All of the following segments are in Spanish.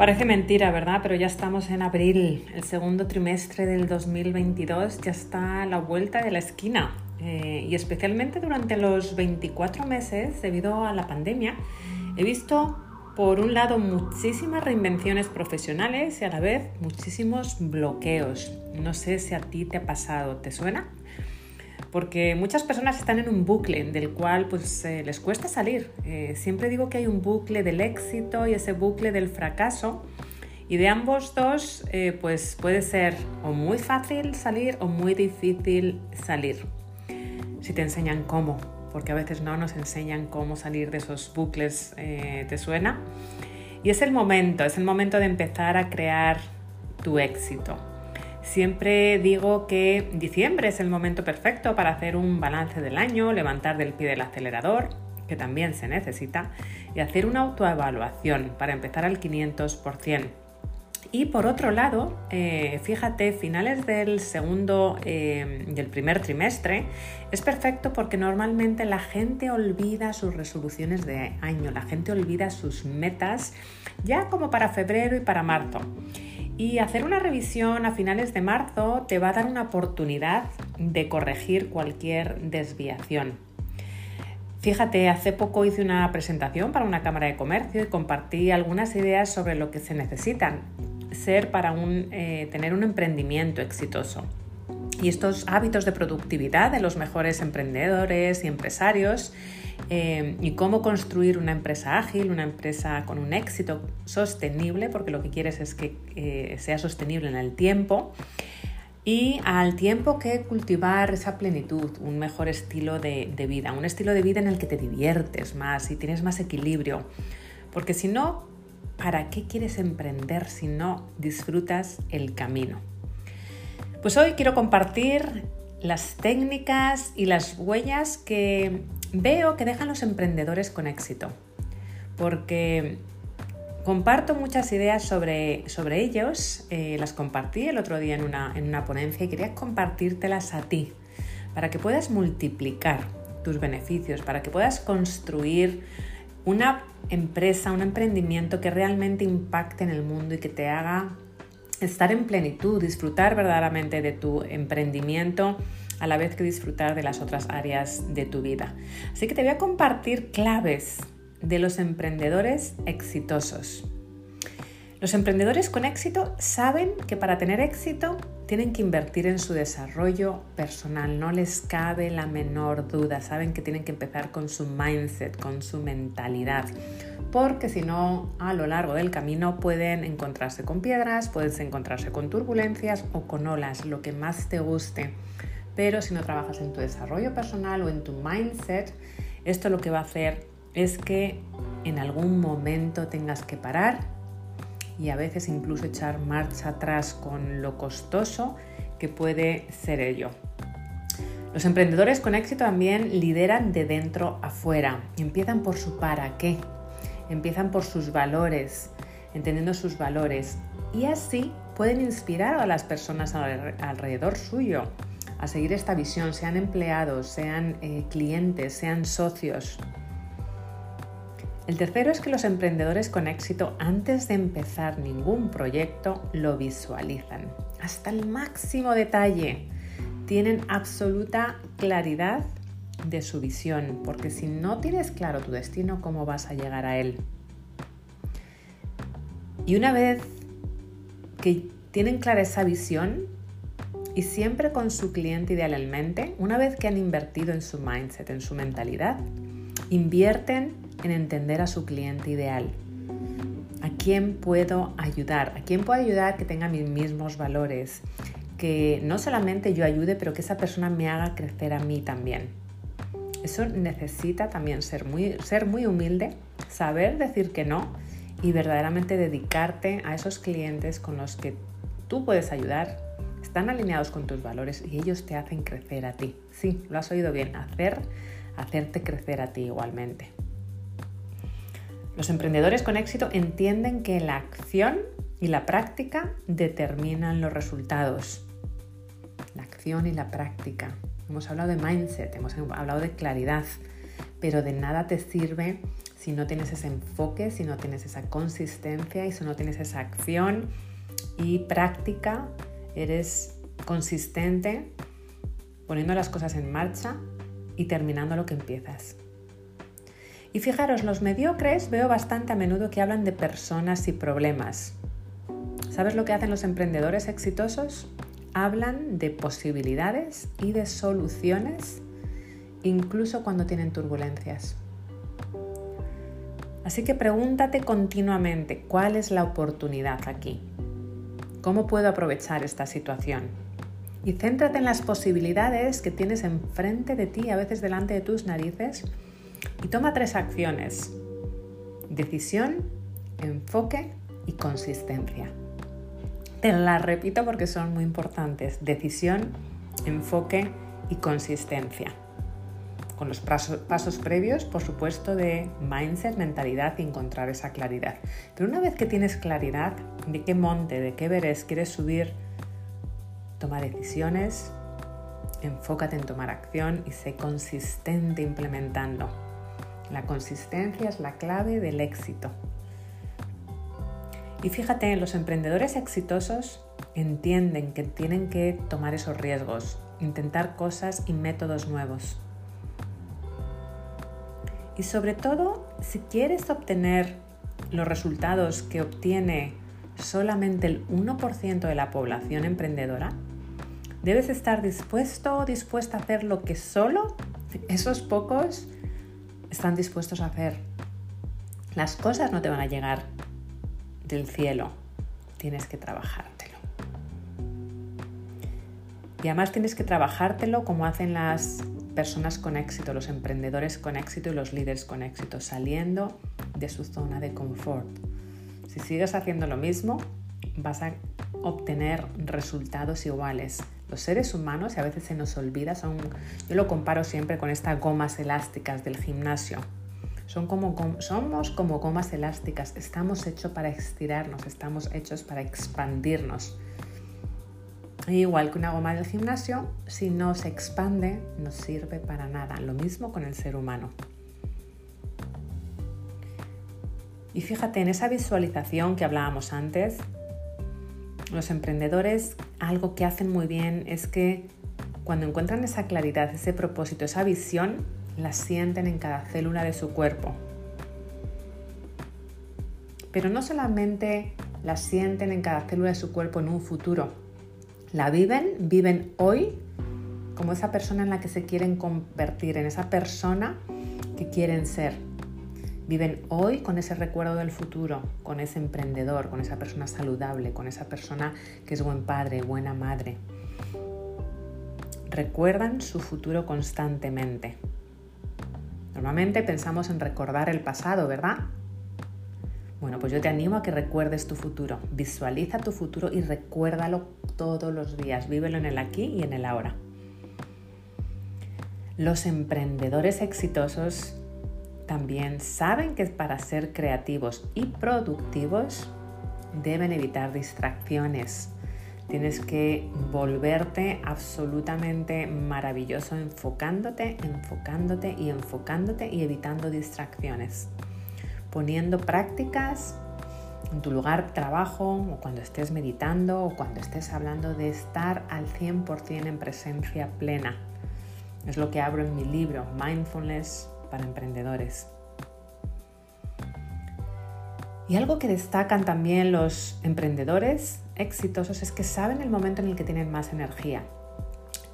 Parece mentira, ¿verdad? Pero ya estamos en abril, el segundo trimestre del 2022 ya está a la vuelta de la esquina. Eh, y especialmente durante los 24 meses, debido a la pandemia, he visto por un lado muchísimas reinvenciones profesionales y a la vez muchísimos bloqueos. No sé si a ti te ha pasado, ¿te suena? Porque muchas personas están en un bucle del cual pues eh, les cuesta salir. Eh, siempre digo que hay un bucle del éxito y ese bucle del fracaso y de ambos dos eh, pues puede ser o muy fácil salir o muy difícil salir. Si te enseñan cómo, porque a veces no nos enseñan cómo salir de esos bucles, ¿te suena? Y es el momento, es el momento de empezar a crear tu éxito. Siempre digo que diciembre es el momento perfecto para hacer un balance del año, levantar del pie del acelerador, que también se necesita, y hacer una autoevaluación para empezar al 500%. Y por otro lado, eh, fíjate, finales del segundo, eh, del primer trimestre, es perfecto porque normalmente la gente olvida sus resoluciones de año, la gente olvida sus metas ya como para febrero y para marzo. Y hacer una revisión a finales de marzo te va a dar una oportunidad de corregir cualquier desviación. Fíjate, hace poco hice una presentación para una cámara de comercio y compartí algunas ideas sobre lo que se necesitan ser para eh, tener un emprendimiento exitoso. Y estos hábitos de productividad de los mejores emprendedores y empresarios eh, y cómo construir una empresa ágil, una empresa con un éxito sostenible, porque lo que quieres es que eh, sea sostenible en el tiempo. Y al tiempo que cultivar esa plenitud, un mejor estilo de, de vida, un estilo de vida en el que te diviertes más y tienes más equilibrio. Porque si no, ¿para qué quieres emprender si no disfrutas el camino? Pues hoy quiero compartir las técnicas y las huellas que veo que dejan los emprendedores con éxito, porque comparto muchas ideas sobre, sobre ellos, eh, las compartí el otro día en una, en una ponencia y quería compartírtelas a ti, para que puedas multiplicar tus beneficios, para que puedas construir una empresa, un emprendimiento que realmente impacte en el mundo y que te haga estar en plenitud, disfrutar verdaderamente de tu emprendimiento a la vez que disfrutar de las otras áreas de tu vida. Así que te voy a compartir claves de los emprendedores exitosos. Los emprendedores con éxito saben que para tener éxito tienen que invertir en su desarrollo personal, no les cabe la menor duda, saben que tienen que empezar con su mindset, con su mentalidad, porque si no, a lo largo del camino pueden encontrarse con piedras, pueden encontrarse con turbulencias o con olas, lo que más te guste. Pero si no trabajas en tu desarrollo personal o en tu mindset, esto lo que va a hacer es que en algún momento tengas que parar y a veces incluso echar marcha atrás con lo costoso que puede ser ello. Los emprendedores con éxito también lideran de dentro a fuera, empiezan por su para qué, empiezan por sus valores, entendiendo sus valores y así pueden inspirar a las personas alrededor suyo a seguir esta visión, sean empleados, sean eh, clientes, sean socios. El tercero es que los emprendedores con éxito antes de empezar ningún proyecto lo visualizan hasta el máximo detalle. Tienen absoluta claridad de su visión, porque si no tienes claro tu destino, ¿cómo vas a llegar a él? Y una vez que tienen clara esa visión y siempre con su cliente ideal en mente, una vez que han invertido en su mindset, en su mentalidad, invierten en entender a su cliente ideal. ¿A quién puedo ayudar? ¿A quién puedo ayudar que tenga mis mismos valores? Que no solamente yo ayude, pero que esa persona me haga crecer a mí también. Eso necesita también ser muy, ser muy humilde, saber decir que no y verdaderamente dedicarte a esos clientes con los que tú puedes ayudar, están alineados con tus valores y ellos te hacen crecer a ti. Sí, lo has oído bien, hacer, hacerte crecer a ti igualmente. Los emprendedores con éxito entienden que la acción y la práctica determinan los resultados. La acción y la práctica. Hemos hablado de mindset, hemos hablado de claridad, pero de nada te sirve si no tienes ese enfoque, si no tienes esa consistencia y si no tienes esa acción y práctica, eres consistente poniendo las cosas en marcha y terminando lo que empiezas. Y fijaros, los mediocres veo bastante a menudo que hablan de personas y problemas. ¿Sabes lo que hacen los emprendedores exitosos? Hablan de posibilidades y de soluciones, incluso cuando tienen turbulencias. Así que pregúntate continuamente cuál es la oportunidad aquí. ¿Cómo puedo aprovechar esta situación? Y céntrate en las posibilidades que tienes enfrente de ti, a veces delante de tus narices, y toma tres acciones. Decisión, enfoque y consistencia. Te las repito porque son muy importantes. Decisión, enfoque y consistencia con los pasos, previos, por supuesto, de mindset, mentalidad y encontrar esa claridad. Pero una vez que tienes claridad de qué monte, de qué veres quieres subir, toma decisiones, enfócate en tomar acción y sé consistente implementando. La consistencia es la clave del éxito. Y fíjate, los emprendedores exitosos entienden que tienen que tomar esos riesgos, intentar cosas y métodos nuevos. Y sobre todo, si quieres obtener los resultados que obtiene solamente el 1% de la población emprendedora, debes estar dispuesto o dispuesta a hacer lo que solo esos pocos están dispuestos a hacer. Las cosas no te van a llegar del cielo, tienes que trabajártelo. Y además tienes que trabajártelo como hacen las personas con éxito, los emprendedores con éxito y los líderes con éxito, saliendo de su zona de confort. Si sigues haciendo lo mismo, vas a obtener resultados iguales. Los seres humanos, y a veces se nos olvida, son, yo lo comparo siempre con estas gomas elásticas del gimnasio. Son como, somos como gomas elásticas, estamos hechos para estirarnos, estamos hechos para expandirnos. Igual que una goma del gimnasio, si no se expande, no sirve para nada. Lo mismo con el ser humano. Y fíjate en esa visualización que hablábamos antes, los emprendedores algo que hacen muy bien es que cuando encuentran esa claridad, ese propósito, esa visión, la sienten en cada célula de su cuerpo. Pero no solamente la sienten en cada célula de su cuerpo en un futuro, la viven, viven hoy como esa persona en la que se quieren convertir, en esa persona que quieren ser. Viven hoy con ese recuerdo del futuro, con ese emprendedor, con esa persona saludable, con esa persona que es buen padre, buena madre. Recuerdan su futuro constantemente. Normalmente pensamos en recordar el pasado, ¿verdad? Bueno, pues yo te animo a que recuerdes tu futuro. Visualiza tu futuro y recuérdalo todos los días. Vívelo en el aquí y en el ahora. Los emprendedores exitosos también saben que para ser creativos y productivos deben evitar distracciones. Tienes que volverte absolutamente maravilloso enfocándote, enfocándote y enfocándote y evitando distracciones poniendo prácticas en tu lugar de trabajo o cuando estés meditando o cuando estés hablando de estar al 100% en presencia plena. Es lo que abro en mi libro, Mindfulness para Emprendedores. Y algo que destacan también los emprendedores exitosos es que saben el momento en el que tienen más energía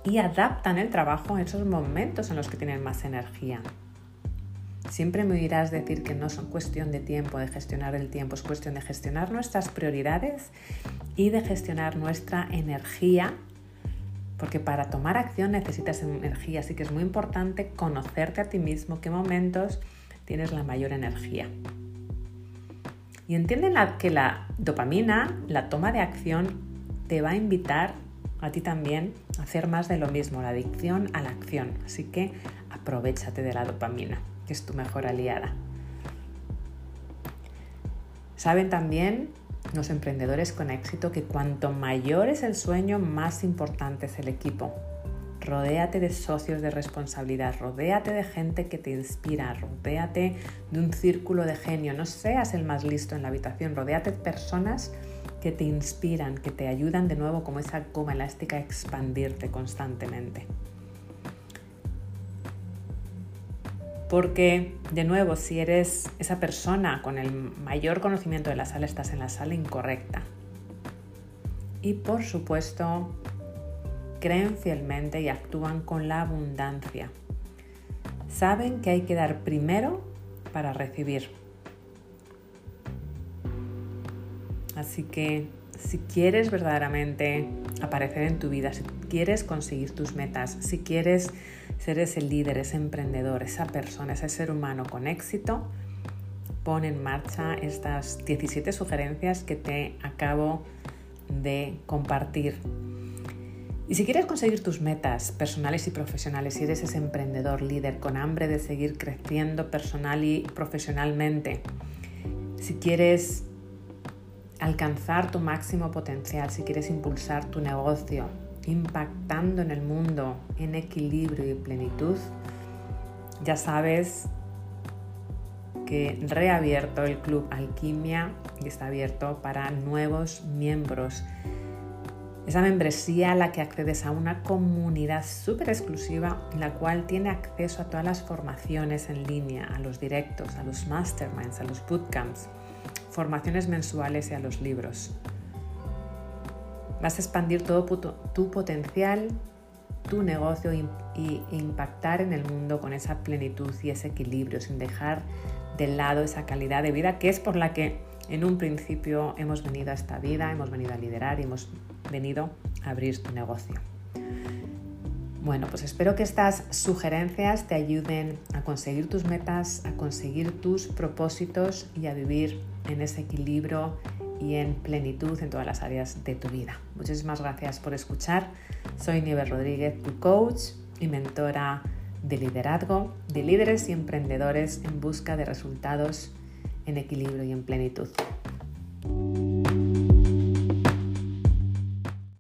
y adaptan el trabajo a esos momentos en los que tienen más energía. Siempre me oirás decir que no son cuestión de tiempo, de gestionar el tiempo, es cuestión de gestionar nuestras prioridades y de gestionar nuestra energía, porque para tomar acción necesitas energía, así que es muy importante conocerte a ti mismo, qué momentos tienes la mayor energía. Y entienden que la dopamina, la toma de acción, te va a invitar a ti también a hacer más de lo mismo, la adicción a la acción. Así que aprovechate de la dopamina es tu mejor aliada. Saben también los emprendedores con éxito que cuanto mayor es el sueño, más importante es el equipo. rodéate de socios de responsabilidad, rodéate de gente que te inspira, rodéate de un círculo de genio, no seas el más listo en la habitación, rodéate de personas que te inspiran, que te ayudan de nuevo como esa goma elástica a expandirte constantemente. Porque, de nuevo, si eres esa persona con el mayor conocimiento de la sala, estás en la sala incorrecta. Y por supuesto, creen fielmente y actúan con la abundancia. Saben que hay que dar primero para recibir. Así que si quieres verdaderamente aparecer en tu vida, si quieres conseguir tus metas, si quieres ser ese líder, ese emprendedor, esa persona, ese ser humano con éxito, pon en marcha estas 17 sugerencias que te acabo de compartir. Y si quieres conseguir tus metas personales y profesionales, si eres ese emprendedor líder con hambre de seguir creciendo personal y profesionalmente, si quieres alcanzar tu máximo potencial, si quieres impulsar tu negocio, impactando en el mundo en equilibrio y plenitud, ya sabes que reabierto el Club Alquimia y está abierto para nuevos miembros. Esa membresía a la que accedes a una comunidad súper exclusiva, la cual tiene acceso a todas las formaciones en línea, a los directos, a los masterminds, a los bootcamps, formaciones mensuales y a los libros. Vas a expandir todo tu potencial, tu negocio y impactar en el mundo con esa plenitud y ese equilibrio, sin dejar de lado esa calidad de vida que es por la que en un principio hemos venido a esta vida, hemos venido a liderar y hemos venido a abrir tu negocio. Bueno, pues espero que estas sugerencias te ayuden a conseguir tus metas, a conseguir tus propósitos y a vivir en ese equilibrio y en plenitud en todas las áreas de tu vida. Muchísimas gracias por escuchar. Soy Nieves Rodríguez, tu coach y mentora de liderazgo, de líderes y emprendedores en busca de resultados en equilibrio y en plenitud.